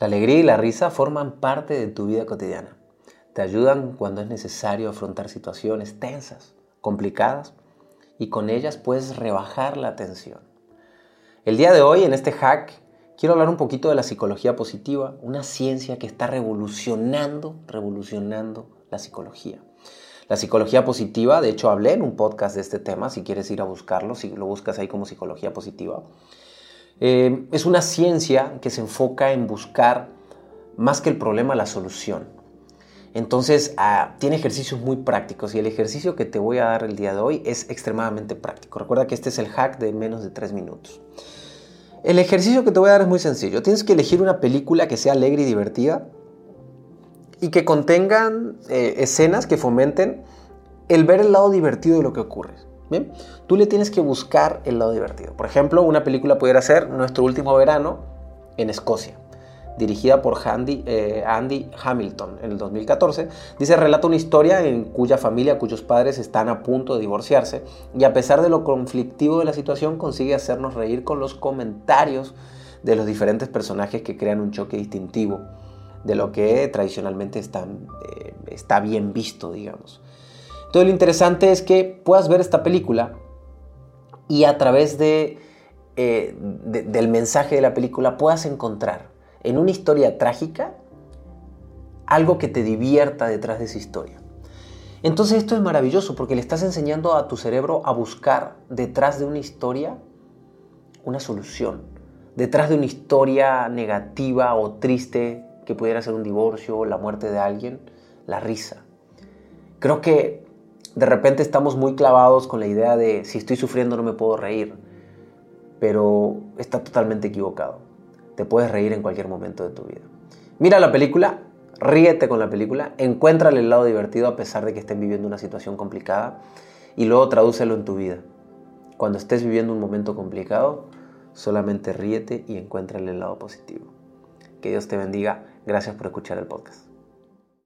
La alegría y la risa forman parte de tu vida cotidiana. Te ayudan cuando es necesario afrontar situaciones tensas, complicadas, y con ellas puedes rebajar la tensión. El día de hoy, en este hack, quiero hablar un poquito de la psicología positiva, una ciencia que está revolucionando, revolucionando la psicología. La psicología positiva, de hecho hablé en un podcast de este tema, si quieres ir a buscarlo, si lo buscas ahí como psicología positiva. Eh, es una ciencia que se enfoca en buscar más que el problema, la solución. Entonces, ah, tiene ejercicios muy prácticos y el ejercicio que te voy a dar el día de hoy es extremadamente práctico. Recuerda que este es el hack de menos de 3 minutos. El ejercicio que te voy a dar es muy sencillo. Tienes que elegir una película que sea alegre y divertida y que contengan eh, escenas que fomenten el ver el lado divertido de lo que ocurre. Tú le tienes que buscar el lado divertido. Por ejemplo, una película pudiera ser Nuestro último verano en Escocia, dirigida por Andy, eh, Andy Hamilton en el 2014. Dice, relata una historia en cuya familia, cuyos padres están a punto de divorciarse y a pesar de lo conflictivo de la situación consigue hacernos reír con los comentarios de los diferentes personajes que crean un choque distintivo de lo que tradicionalmente eh, está bien visto, digamos. Todo lo interesante es que puedas ver esta película y a través de, eh, del mensaje de la película puedas encontrar en una historia trágica algo que te divierta detrás de esa historia. Entonces esto es maravilloso porque le estás enseñando a tu cerebro a buscar detrás de una historia una solución, detrás de una historia negativa o triste que pudiera ser un divorcio o la muerte de alguien, la risa. Creo que de repente estamos muy clavados con la idea de si estoy sufriendo no me puedo reír, pero está totalmente equivocado. Te puedes reír en cualquier momento de tu vida. Mira la película, ríete con la película, encuéntrale el lado divertido a pesar de que estén viviendo una situación complicada y luego tradúcelo en tu vida. Cuando estés viviendo un momento complicado, solamente ríete y encuéntrale el lado positivo. Que Dios te bendiga. Gracias por escuchar el podcast.